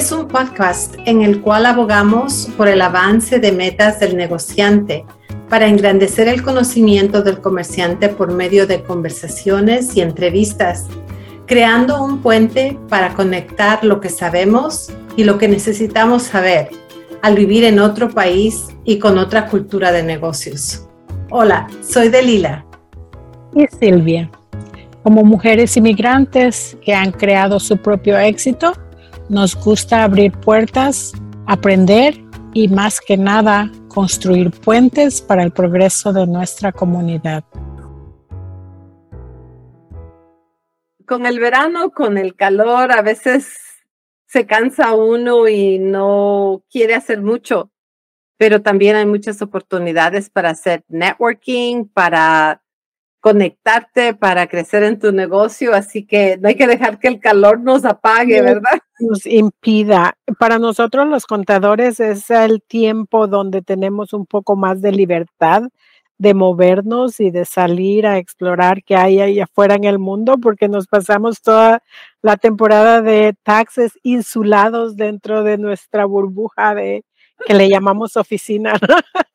Es un podcast en el cual abogamos por el avance de metas del negociante para engrandecer el conocimiento del comerciante por medio de conversaciones y entrevistas, creando un puente para conectar lo que sabemos y lo que necesitamos saber al vivir en otro país y con otra cultura de negocios. Hola, soy Delila. Y Silvia. Como mujeres inmigrantes que han creado su propio éxito, nos gusta abrir puertas, aprender y más que nada construir puentes para el progreso de nuestra comunidad. Con el verano, con el calor, a veces se cansa uno y no quiere hacer mucho, pero también hay muchas oportunidades para hacer networking, para conectarte para crecer en tu negocio, así que no hay que dejar que el calor nos apague, ¿verdad? Nos impida. Para nosotros los contadores es el tiempo donde tenemos un poco más de libertad de movernos y de salir a explorar qué hay ahí afuera en el mundo, porque nos pasamos toda la temporada de taxes insulados dentro de nuestra burbuja de que le llamamos oficina.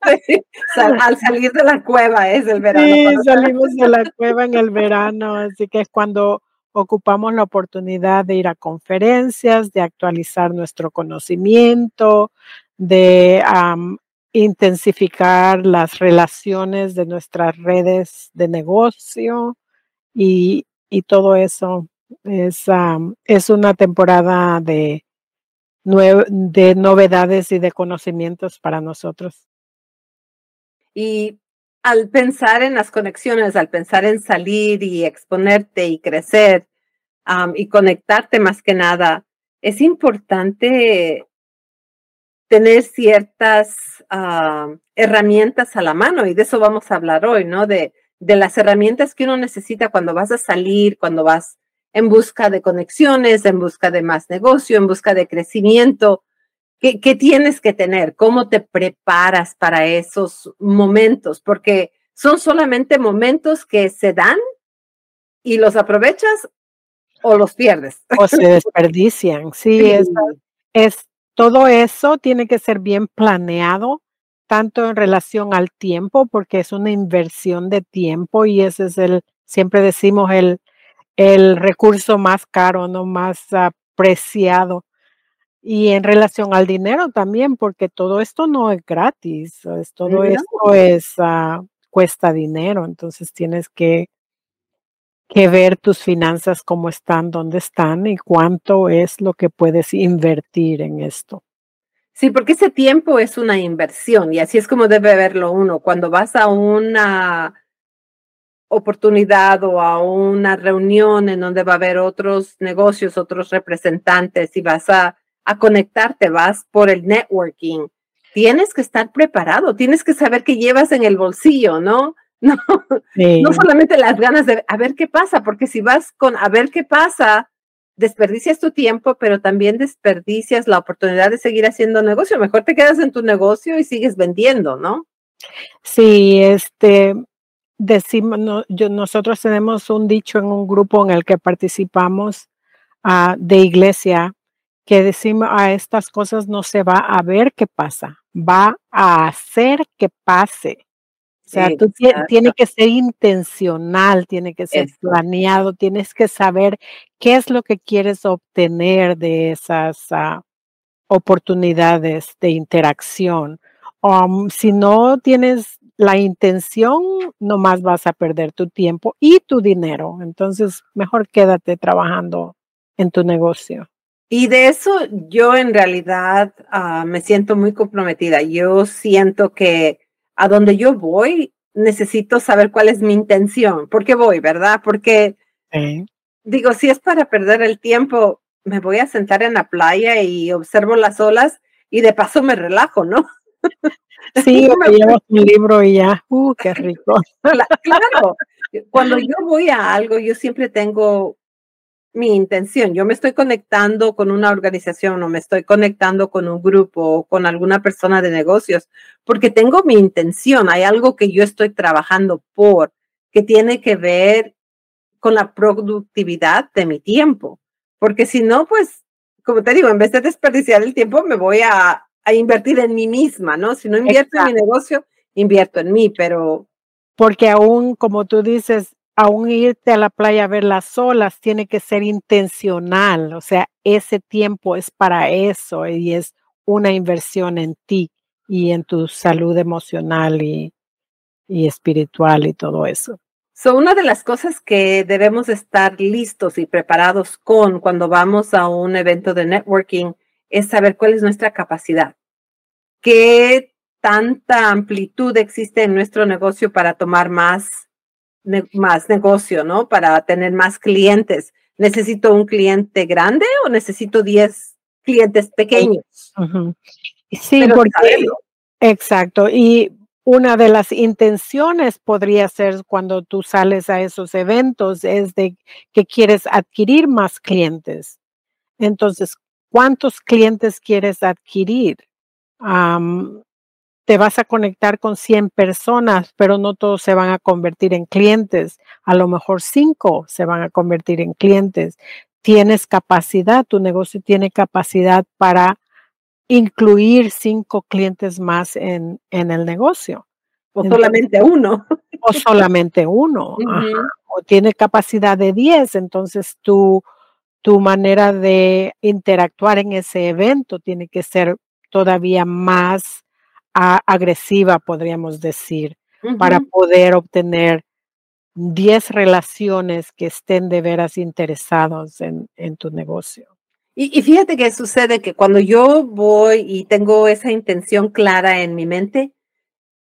al salir de la cueva es el verano. Sí, salimos de la cueva en el verano, así que es cuando ocupamos la oportunidad de ir a conferencias, de actualizar nuestro conocimiento, de intensificar las relaciones de nuestras redes de negocio y, todo eso. Es, es una temporada de, de novedades y de conocimientos para nosotros. Y al pensar en las conexiones, al pensar en salir y exponerte y crecer y conectarte más que nada, es importante tener ciertas herramientas a la mano y de eso vamos a hablar hoy, ¿no? De, de las herramientas que uno necesita cuando vas a salir, cuando vas en busca de conexiones, en busca de más negocio, en busca de crecimiento. ¿Qué, tienes que tener? ¿Cómo te preparas para esos momentos? Porque son solamente momentos que se dan y los aprovechas o los pierdes. O se desperdician, sí, Es, es todo eso tiene que ser bien planeado, tanto en relación al tiempo, porque es una inversión de tiempo y ese es el, siempre decimos, el, el recurso más caro, no más apreciado. Y en relación al dinero también, porque todo esto no es gratis, todo esto es, ah, cuesta dinero, entonces tienes que, que ver tus finanzas cómo están, dónde están y cuánto es lo que puedes invertir en esto. Sí, porque ese tiempo es una inversión y así es como debe verlo uno. Cuando vas a una oportunidad o a una reunión en donde va a haber otros negocios, otros representantes y vas a, a conectarte, vas por el networking, tienes que estar preparado, tienes que saber qué llevas en el bolsillo, ¿no? No, no solamente las ganas de a ver qué pasa, porque si vas con a ver qué pasa, desperdicias tu tiempo, pero también desperdicias la oportunidad de seguir haciendo negocio. Mejor te quedas en tu negocio y sigues vendiendo, ¿no? Sí, este, decimos, nosotros tenemos un dicho en un grupo en el que participamos ah, de iglesia que decimos a estas cosas no se va a ver qué pasa, va a hacer que pase. O sea, tú tienes que ser intencional, tiene que ser planeado, tienes que saber qué es lo que quieres obtener de esas ah, oportunidades de interacción. Um, si no tienes la intención, nomás vas a perder tu tiempo y tu dinero. Entonces, mejor quédate trabajando en tu negocio. Y de eso yo en realidad ah, me siento muy comprometida. Yo siento que a donde yo voy necesito saber cuál es mi intención. ¿Por qué voy, verdad? Porque digo, si es para perder el tiempo, me voy a sentar en la playa y observo las olas y de paso me relajo, ¿no? Sí, me llevo un libro y ya, uh, qué rico. Claro, cuando yo voy a algo, yo siempre tengo mi intención. Yo me estoy conectando con una organización o me estoy conectando con un grupo o con alguna persona de negocios porque tengo mi intención. Hay algo que yo estoy trabajando por que tiene que ver con la productividad de mi tiempo. Porque si no, pues como te digo, en vez de desperdiciar el tiempo, me voy a, a invertir en mí misma, ¿no? Si no invierto en mi negocio, invierto en mí, pero... Porque aún, como tú dices, aún irte a la playa a ver las olas tiene que ser intencional, o sea, ese tiempo es para eso y es una inversión en ti y en tu salud emocional y, y espiritual y todo eso. So, una de las cosas que debemos estar listos y preparados con cuando vamos a un evento de networking es saber cuál es nuestra capacidad. ¿Qué tanta amplitud existe en nuestro negocio para tomar más, más negocio, ¿no? Para tener más clientes. ¿Necesito un cliente grande o necesito 10 clientes pequeños? Sí, porque, exacto. Y una de las intenciones podría ser cuando tú sales a esos eventos es de que quieres adquirir más clientes. Entonces, ¿cuántos clientes quieres adquirir? Te vas a conectar con 100 personas, pero no todos se van a convertir en clientes. A lo mejor 5 se van a convertir en clientes. Tienes capacidad, tu negocio tiene capacidad para incluir cinco clientes más en, en el negocio. O solamente uno. O solamente uno. O tiene capacidad de 10. Entonces tu, tu manera de interactuar en ese evento tiene que ser todavía más agresiva, podríamos decir, para poder obtener 10 relaciones que estén de veras interesados en, en tu negocio. Y, fíjate que sucede que cuando yo voy y tengo esa intención clara en mi mente,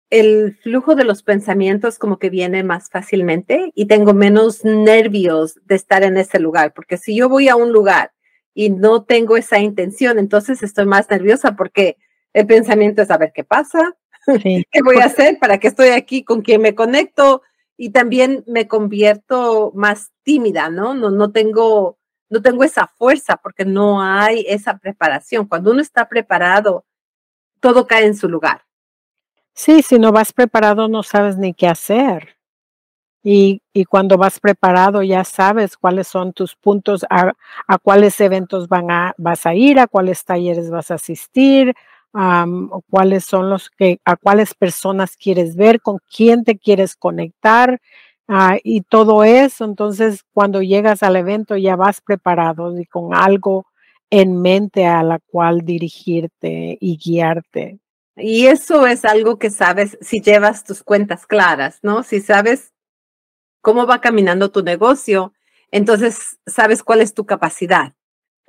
el flujo de los pensamientos como que viene más fácilmente y tengo menos nervios de estar en ese lugar, porque si yo voy a un lugar y no tengo esa intención, entonces estoy más nerviosa porque el pensamiento es a ver qué pasa, qué voy a hacer, para qué estoy aquí, con quién me conecto y también me convierto más tímida, ¿no? No, no tengo no tengo esa fuerza porque no hay esa preparación. Cuando uno está preparado, todo cae en su lugar. Sí, si no vas preparado no sabes ni qué hacer. Y, y cuando vas preparado ya sabes cuáles son tus puntos, a, cuáles eventos van a, vas a ir, a cuáles talleres vas a asistir, cuáles son los que, a cuáles personas quieres ver, con quién te quieres conectar, Ah, y todo eso, entonces cuando llegas al evento ya vas preparado y con algo en mente a la cual dirigirte y guiarte. Y eso es algo que sabes si llevas tus cuentas claras, ¿no? Si sabes cómo va caminando tu negocio, entonces sabes cuál es tu capacidad,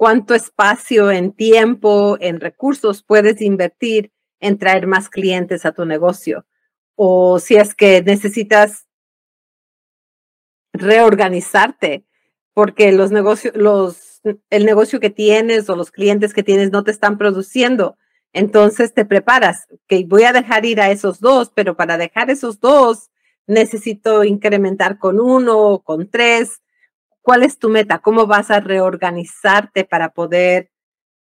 cuánto espacio en tiempo, en recursos puedes invertir en traer más clientes a tu negocio. O si es que necesitas reorganizarte porque los negocios, los, el negocio que tienes o los clientes que tienes no te están produciendo. Entonces te preparas, que voy a dejar ir a esos dos, pero para dejar esos dos necesito incrementar con uno con tres. ¿Cuál es tu meta? ¿Cómo vas a reorganizarte para poder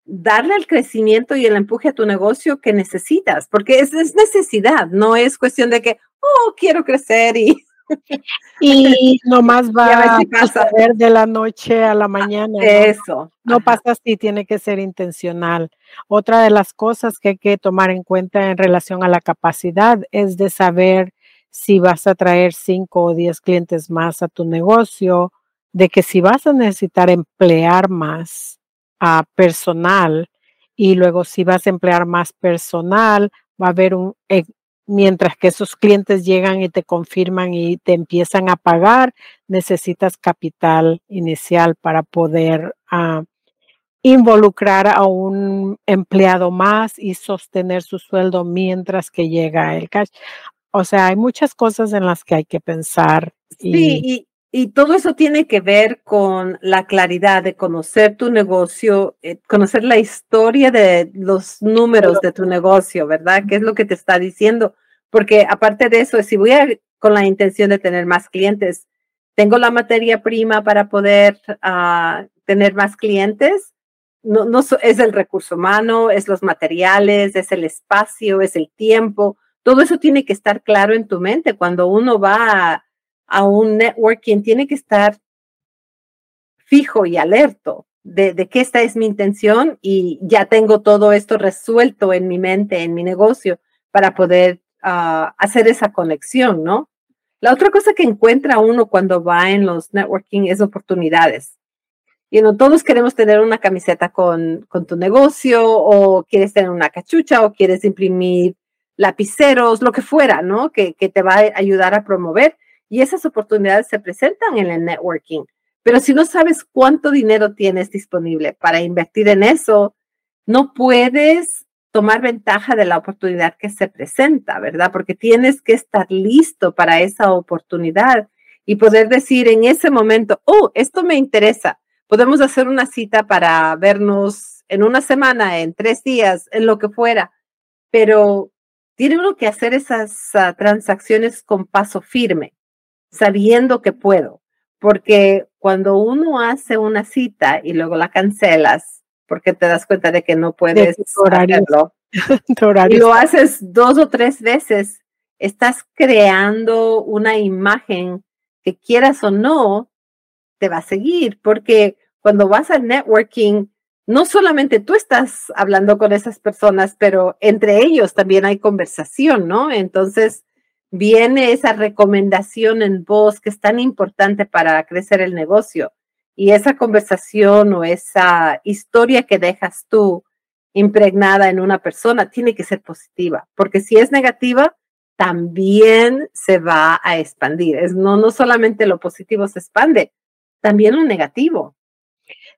darle el crecimiento y el empuje a tu negocio que necesitas? Porque es, es necesidad, no es cuestión de que, oh, quiero crecer y y nomás va a pasar de la noche a la mañana. Eso. No, pasa así, tiene que ser intencional. Otra de las cosas que hay que tomar en cuenta en relación a la capacidad es de saber si vas a traer cinco o diez clientes más a tu negocio, de que si vas a necesitar emplear más a personal y luego si vas a emplear más personal, va a haber un, e, mientras que esos clientes llegan y te confirman y te empiezan a pagar, necesitas capital inicial para poder ah, involucrar a un empleado más y sostener su sueldo mientras que llega el cash. O sea, hay muchas cosas en las que hay que pensar. Sí, y, todo eso tiene que ver con la claridad de conocer tu negocio, eh, conocer la historia de los números de tu negocio, ¿verdad? ¿Qué es lo que te está diciendo? Porque aparte de eso, si voy con la intención de tener más clientes, tengo la materia prima para poder ah, tener más clientes. No, no es el recurso humano, es los materiales, es el espacio, es el tiempo. Todo eso tiene que estar claro en tu mente. Cuando uno va a, a un networking, tiene que estar fijo y alerto de, de que esta es mi intención y ya tengo todo esto resuelto en mi mente, en mi negocio, para poder ah, hacer esa conexión, ¿no? La otra cosa que encuentra uno cuando va en los networking es oportunidades. Y no todos queremos tener una camiseta con, con tu negocio o quieres tener una cachucha o quieres imprimir lapiceros, lo que fuera, ¿no? Que, que te va a ayudar a promover. Y esas oportunidades se presentan en el networking. Pero si no sabes cuánto dinero tienes disponible para invertir en eso, no puedes tomar ventaja de la oportunidad que se presenta, ¿verdad? Porque tienes que estar listo para esa oportunidad y poder decir en ese momento, oh, esto me interesa, Podemos hacer una cita para vernos en una semana, en tres días, en lo que fuera, pero tiene uno que hacer esas ah, transacciones con paso firme, sabiendo que puedo, porque cuando uno hace una cita y luego la cancelas, porque te das cuenta de que no puedes hacerlo, y lo haces dos o tres veces, estás creando una imagen que quieras o no, te va a seguir, porque cuando vas al networking, no solamente tú estás hablando con esas personas, pero entre ellos también hay conversación, ¿no? Entonces viene esa recomendación en voz que es tan importante para crecer el negocio. Y esa conversación o esa historia que dejas tú impregnada en una persona tiene que ser positiva, porque si es negativa, también se va a expandir. Es no, no solamente lo positivo se expande, también lo negativo.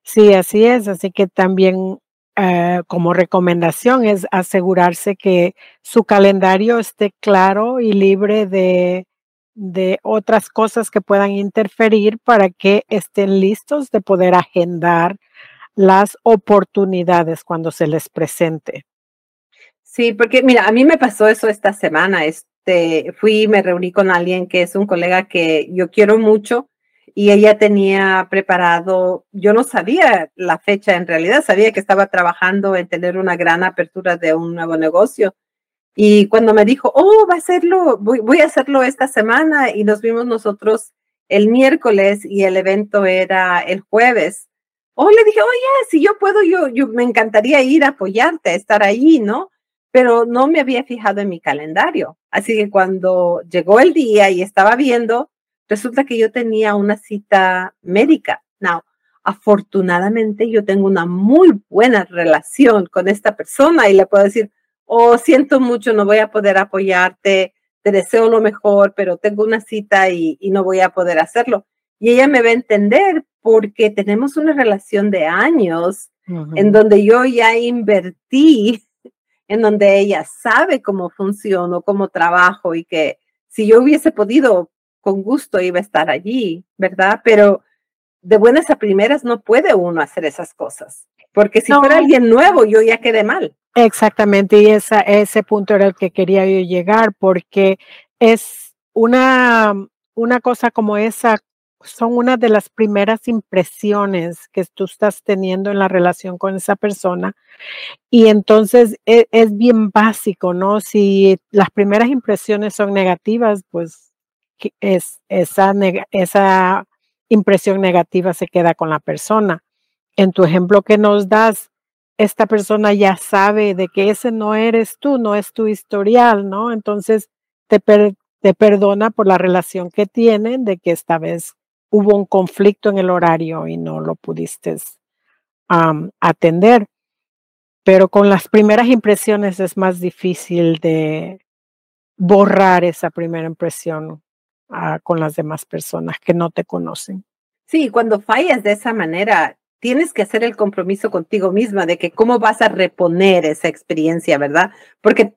Sí, así es. Así que también eh, como recomendación es asegurarse que su calendario esté claro y libre de, de otras cosas que puedan interferir para que estén listos de poder agendar las oportunidades cuando se les presente. Sí, porque mira, a mí me pasó eso esta semana. Este, fui, me reuní con alguien que es un colega que yo quiero mucho y ella tenía preparado, yo no sabía la fecha en realidad, sabía que estaba trabajando en tener una gran apertura de un nuevo negocio. Y cuando me dijo, oh, va a hacerlo, voy, a hacerlo esta semana y nos vimos nosotros el miércoles y el evento era el jueves. Oh, le dije, oye, si yo puedo, yo, yo me encantaría ir a apoyarte, estar ahí, ¿no? Pero no me había fijado en mi calendario. Así que cuando llegó el día y estaba viendo, resulta que yo tenía una cita médica. Now, afortunadamente yo tengo una muy buena relación con esta persona y le puedo decir, oh, siento mucho, no voy a poder apoyarte, te deseo lo mejor, pero tengo una cita y, no voy a poder hacerlo. Y ella me va a entender porque tenemos una relación de años en donde yo ya invertí, en donde ella sabe cómo funciono, cómo trabajo y que si yo hubiese podido con gusto iba a estar allí, ¿verdad? Pero de buenas a primeras no puede uno hacer esas cosas, porque si fuera alguien nuevo, yo ya quedé mal. Exactamente, y esa, ese punto era el que quería yo llegar, porque es una, una cosa como esa, son una de las primeras impresiones que tú estás teniendo en la relación con esa persona. Y entonces es, es bien básico, ¿no? Si las primeras impresiones son negativas, pues es, esa, esa impresión negativa se queda con la persona. En tu ejemplo que nos das, esta persona ya sabe de que ese no eres tú, no es tu historial, ¿no? Entonces te, te perdona por la relación que tienen de que esta vez hubo un conflicto en el horario y no lo pudiste atender. Pero con las primeras impresiones es más difícil de borrar esa primera impresión con las demás personas que no te conocen. Sí, cuando fallas de esa manera, tienes que hacer el compromiso contigo misma de que cómo vas a reponer esa experiencia, ¿verdad? Porque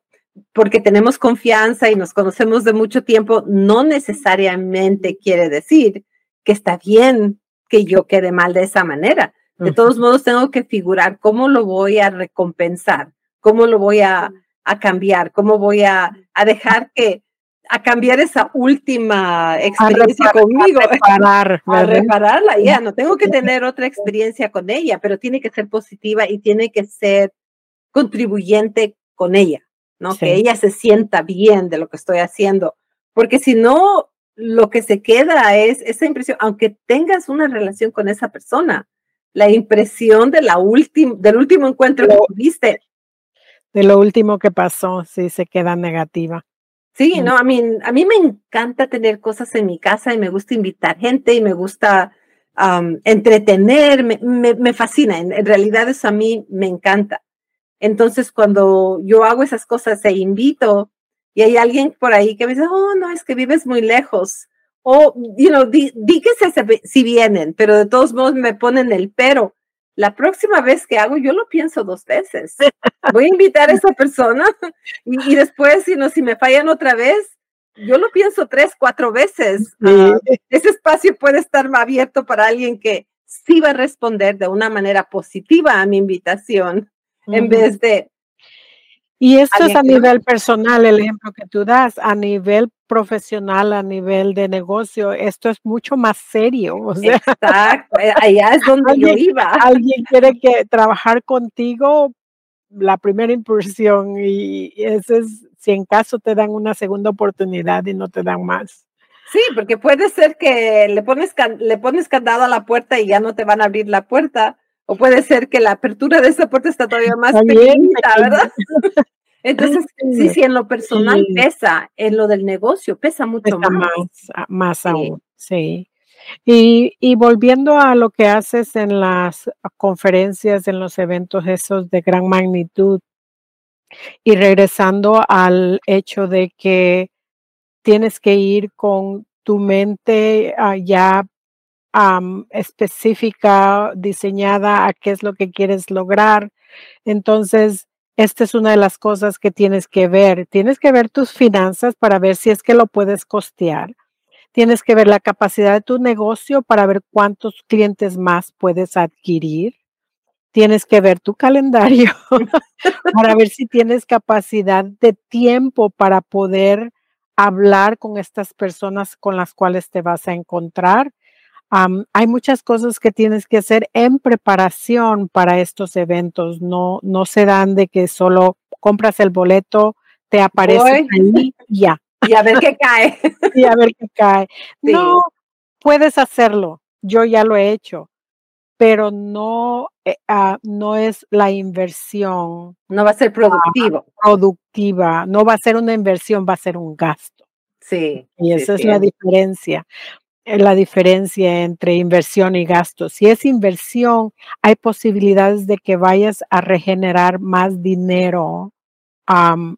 porque tenemos confianza y nos conocemos de mucho tiempo, no necesariamente quiere decir que está bien que yo quede mal de esa manera. De todos modos, tengo que figurar cómo lo voy a recompensar, cómo lo voy a, a cambiar, cómo voy a, a dejar que, a cambiar esa última experiencia conmigo. A, reparar, a repararla, ya, no tengo que tener otra experiencia con ella, pero tiene que ser positiva y tiene que ser contribuyente con ella, ¿no? Que ella se sienta bien de lo que estoy haciendo, porque si no, lo que se queda es esa impresión, aunque tengas una relación con esa persona, la impresión de la del último encuentro que tuviste. De lo último que pasó, sí, se queda negativa. Sí, no, a mí, a mí me encanta tener cosas en mi casa y me gusta invitar gente y me gusta entretener, me, me, fascina, en, realidad eso a mí me encanta. Entonces, cuando yo hago esas cosas e invito y hay alguien por ahí que me dice, oh, no, es que vives muy lejos, o, you know, di, que si vienen, pero de todos modos me ponen el pero. La próxima vez que hago, yo lo pienso dos veces. Voy a invitar a esa persona y, después, you know, si me fallan otra vez, yo lo pienso tres, cuatro veces. Ah, ese espacio puede estar abierto para alguien que sí va a responder de una manera positiva a mi invitación, en vez de... Y esto es a nivel personal, el ejemplo que tú das, a nivel profesional, a nivel de negocio, esto es mucho más serio. O sea, Exacto, eh, allá es donde yo iba. Alguien quiere que trabajar contigo, la primera impresión, y ese es si en caso te dan una segunda oportunidad y no te dan más. Sí, porque puede ser que le pones, le pones candado a la puerta y ya no te van a abrir la puerta, o puede ser que la apertura de esa puerta está todavía más pequeñita, ¿verdad? Entonces, sí, sí, en lo personal pesa, en lo del negocio pesa mucho más. Más, más aún, sí. Y, y, volviendo a lo que haces en las conferencias, en los eventos esos de gran magnitud, y regresando al hecho de que tienes que ir con tu mente ah, ya específica, diseñada a qué es lo que quieres lograr. Entonces, esta es una de las cosas que tienes que ver. Tienes que ver tus finanzas para ver si es que lo puedes costear. Tienes que ver la capacidad de tu negocio para ver cuántos clientes más puedes adquirir tienes que ver tu calendario para ver si tienes capacidad de tiempo para poder hablar con estas personas con las cuales te vas a encontrar. Hay muchas cosas que tienes que hacer en preparación para estos eventos. No, no se dan de que solo compras el boleto, te aparece ahí y ya. Y a ver qué cae. y a ver qué cae. No, puedes hacerlo. Yo ya lo he hecho pero no, eh, ah, no es la inversión. No va a ser productivo. productiva, no va a ser una inversión, va a ser un gasto. Sí. Y esa es la diferencia, la diferencia entre inversión y gasto. Si es inversión, hay posibilidades de que vayas a regenerar más dinero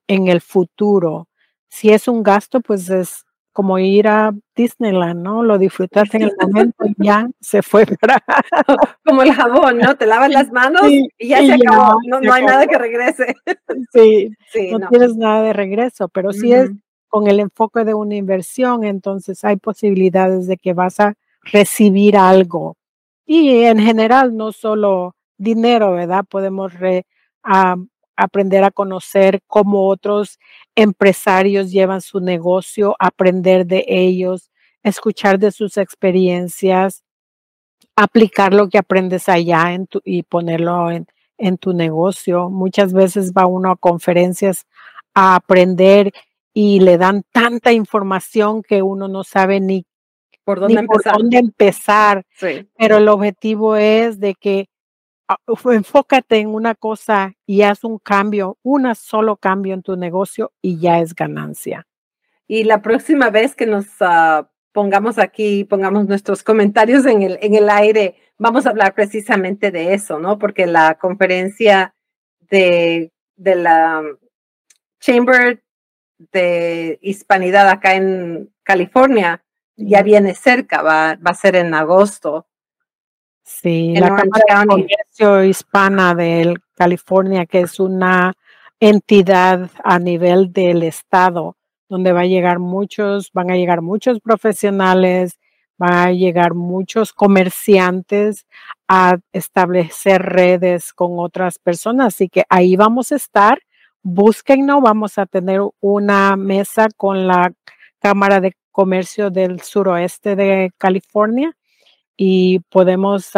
en el futuro. Si es un gasto, pues es como ir a Disneyland, ¿no? Lo disfrutaste en el momento y ya se fue para... Como el jabón, ¿no? Te lavas las manos y ya se acabó, no, hay nada que regrese. Sí, no, tienes nada de regreso, pero si es con el enfoque de una inversión, entonces hay posibilidades de que vas a recibir algo. Y en general, no solo dinero, ¿verdad? Podemos re, aprender a conocer cómo otros empresarios llevan su negocio, aprender de ellos, escuchar de sus experiencias, aplicar lo que aprendes allá en tu, y ponerlo en, en tu negocio. Muchas veces va uno a conferencias a aprender y le dan tanta información que uno no sabe ni por dónde empezar. Por dónde empezar. Pero el objetivo es de que Ah, enfócate en una cosa y haz un cambio, un solo cambio en tu negocio y ya es ganancia. Y la próxima vez que nos ah, pongamos aquí, pongamos nuestros comentarios en el, en el aire, vamos a hablar precisamente de eso, ¿no? Porque la conferencia de, de la Chamber de Hispanidad acá en California ya viene cerca, va, va a ser en agosto. Sí, la Cámara de Comercio Hispana de California, que es una entidad a nivel del estado, donde va a llegar muchos, van a llegar muchos profesionales, van a llegar muchos comerciantes a establecer redes con otras personas. Así que ahí vamos a estar. Búsquennos, vamos a tener una mesa con la Cámara de Comercio del Suroeste de California y podemos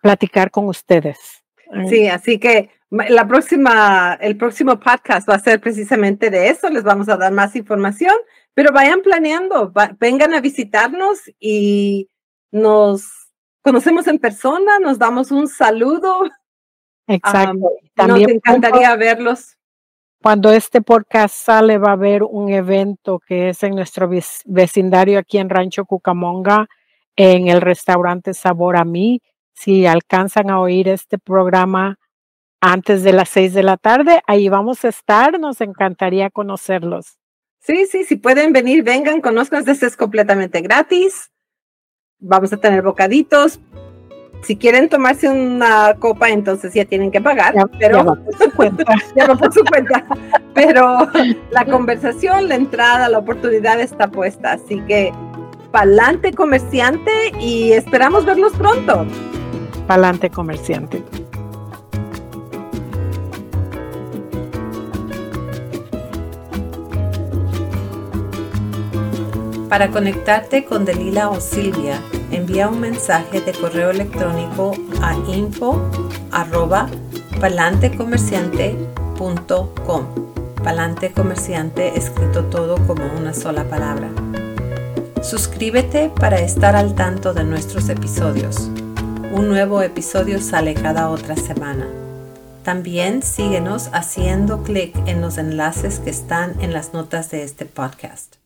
platicar con ustedes. Sí, así que la próxima, el próximo podcast va a ser precisamente de eso. Les vamos a dar más información, pero vayan planeando, vengan a visitarnos y nos conocemos en persona, nos damos un saludo. Exacto. También nos encantaría verlos. Cuando este podcast sale va a haber un evento que es en nuestro vecindario aquí en Rancho Cucamonga, en el restaurante Sabor a mí. Si alcanzan a oír este programa antes de las seis de la tarde, ahí vamos a estar. Nos encantaría conocerlos. Sí, sí, si pueden venir, vengan, conozcan, este es completamente gratis. Vamos a tener bocaditos. Si quieren tomarse una copa, entonces ya tienen que pagar, pero ya por su cuenta. ya va por su cuenta. Pero la conversación, la entrada, la oportunidad está puesta. Así que pa'lante comerciante y esperamos verlos pronto. Pa'lante comerciante. Para conectarte con Delila o Silvia, envía un mensaje de correo electrónico a info arroba palantecomerciante.com. Palante comerciante escrito todo como una sola palabra. Suscríbete para estar al tanto de nuestros episodios. Un nuevo episodio sale cada otra semana. También síguenos haciendo clic en los enlaces que están en las notas de este podcast.